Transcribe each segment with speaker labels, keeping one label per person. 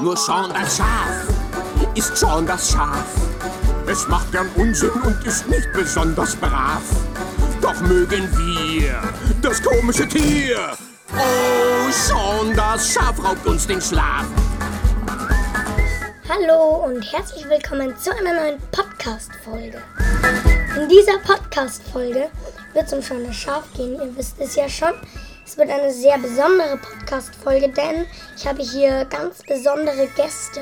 Speaker 1: Nur Sean das Schaf ist Sean das Schaf. Es macht gern Unsinn und ist nicht besonders brav. Doch mögen wir das komische Tier. Oh, Sean das Schaf raubt uns den Schlaf.
Speaker 2: Hallo und herzlich willkommen zu einer neuen Podcast-Folge. In dieser Podcast-Folge wird es um Sean das Schaf gehen. Ihr wisst es ja schon. Es wird eine sehr besondere Podcast-Folge, denn ich habe hier ganz besondere Gäste.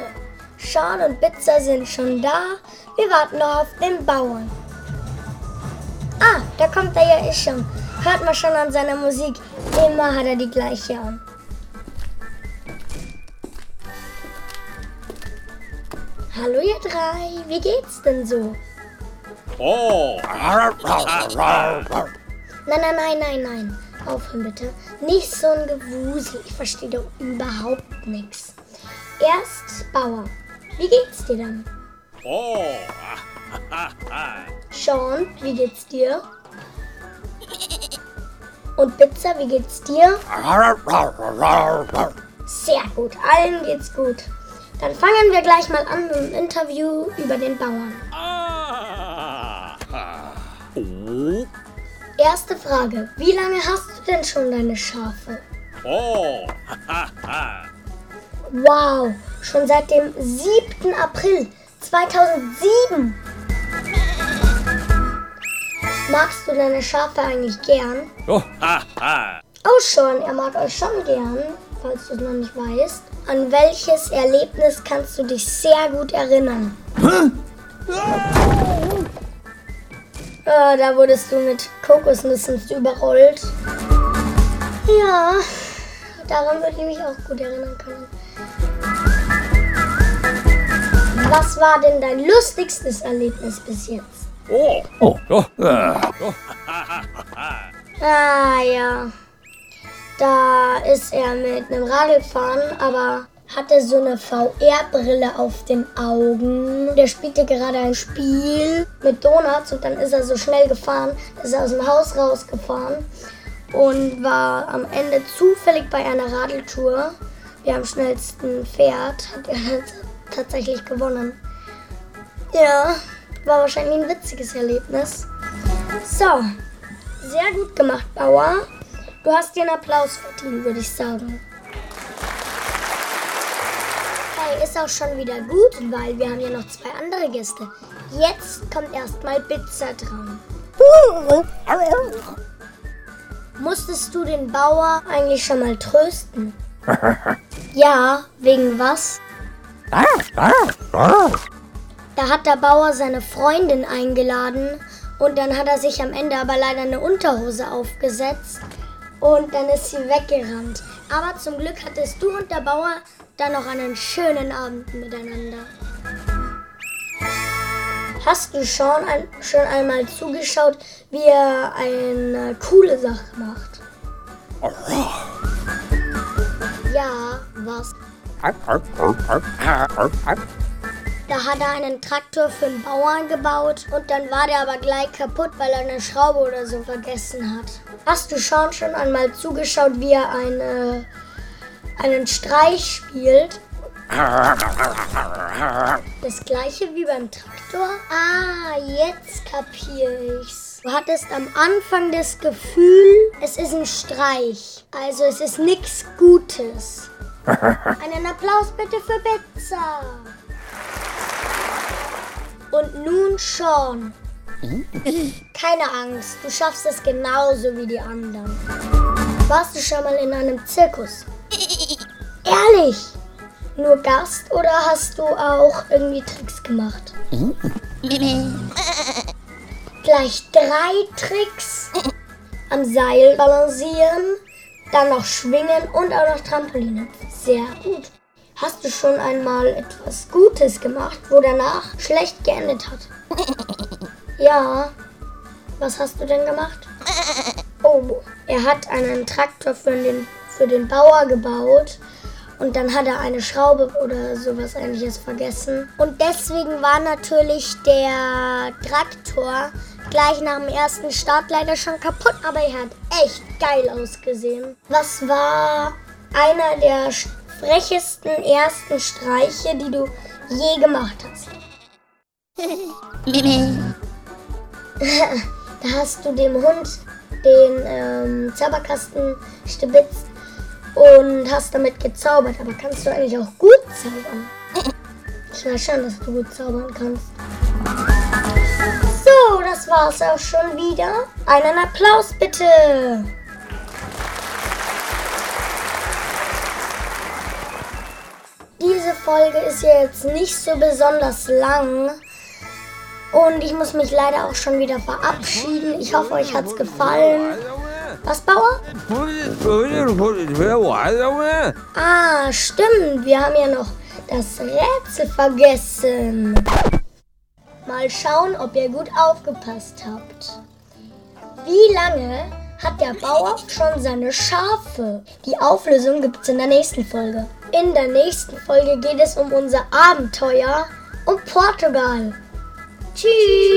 Speaker 2: Sean und Bitzer sind schon da. Wir warten noch auf den Bauern. Ah, da kommt er ja eh schon. Hört mal schon an seiner Musik. Immer hat er die gleiche an. Hallo ihr drei, wie geht's denn so?
Speaker 1: Oh.
Speaker 2: Nein, nein, nein, nein, nein. Aufhören bitte. Nicht so ein Gewusel. Ich verstehe doch überhaupt nichts. Erst Bauer. Wie geht's dir denn?
Speaker 1: Oh.
Speaker 2: Sean, wie geht's dir? Und Pizza, wie geht's dir? Sehr gut, allen geht's gut. Dann fangen wir gleich mal an mit dem Interview über den Bauern.
Speaker 1: Ah. Oh.
Speaker 2: Erste Frage, wie lange hast du denn schon deine Schafe?
Speaker 1: Oh.
Speaker 2: Wow, schon seit dem 7. April 2007. Magst du deine Schafe eigentlich gern?
Speaker 1: Oh.
Speaker 2: Oh schon, er mag euch schon gern, falls du es noch nicht weißt. An welches Erlebnis kannst du dich sehr gut erinnern? Äh, da wurdest du mit Kokosnüssen überrollt. Ja, daran würde ich mich auch gut erinnern können. Was war denn dein lustigstes Erlebnis bis jetzt?
Speaker 1: Oh.
Speaker 3: Oh, oh, äh, oh.
Speaker 2: Ah ja. Da ist er mit einem Radl gefahren, aber hatte so eine VR-Brille auf den Augen. Der spielte gerade ein Spiel mit Donuts und dann ist er so schnell gefahren, ist er aus dem Haus rausgefahren und war am Ende zufällig bei einer Radeltour. Wer am schnellsten fährt, hat er tatsächlich gewonnen. Ja, war wahrscheinlich ein witziges Erlebnis. So, sehr gut gemacht, Bauer. Du hast dir einen Applaus verdient, würde ich sagen. Hey, ist auch schon wieder gut, weil wir haben ja noch zwei andere Gäste. Jetzt kommt erstmal Pizza dran. Musstest du den Bauer eigentlich schon mal trösten? Ja, wegen was? Da hat der Bauer seine Freundin eingeladen und dann hat er sich am Ende aber leider eine Unterhose aufgesetzt und dann ist sie weggerannt. Aber zum Glück hattest du und der Bauer dann noch einen schönen Abend miteinander. Hast du schon, ein, schon einmal zugeschaut, wie er eine coole Sache macht? Ja, was? Da hat er einen Traktor für einen Bauern gebaut und dann war der aber gleich kaputt, weil er eine Schraube oder so vergessen hat. Hast du schon schon einmal zugeschaut, wie er eine, einen Streich spielt? Das gleiche wie beim Traktor? Ah, jetzt kapier ich's. Du hattest am Anfang das Gefühl, es ist ein Streich. Also es ist nichts Gutes. Einen Applaus bitte für Pizza. Und nun Sean. Keine Angst, du schaffst es genauso wie die anderen. Warst du schon mal in einem Zirkus? Ehrlich? Nur Gast oder hast du auch irgendwie Tricks gemacht? Gleich drei Tricks. Am Seil balancieren, dann noch schwingen und auch noch Trampoline. Sehr gut. Hast du schon einmal etwas Gutes gemacht, wo danach schlecht geendet hat? Ja. Was hast du denn gemacht? Oh, er hat einen Traktor für den, für den Bauer gebaut und dann hat er eine Schraube oder sowas ähnliches vergessen. Und deswegen war natürlich der Traktor gleich nach dem ersten Start leider schon kaputt, aber er hat echt geil ausgesehen. Was war einer der frechesten ersten Streiche, die du je gemacht hast? da hast du dem Hund den ähm, Zauberkasten stibitzt und hast damit gezaubert. Aber kannst du eigentlich auch gut zaubern? Ich weiß schon, dass du gut zaubern kannst. So, das war's auch schon wieder. Einen Applaus bitte. Diese Folge ist jetzt nicht so besonders lang. Und ich muss mich leider auch schon wieder verabschieden. Ich hoffe, euch hat's gefallen. Was, Bauer? Ah, stimmt. Wir haben ja noch das Rätsel vergessen. Mal schauen, ob ihr gut aufgepasst habt. Wie lange hat der Bauer schon seine Schafe? Die Auflösung gibt es in der nächsten Folge. In der nächsten Folge geht es um unser Abenteuer um Portugal. Tschüss!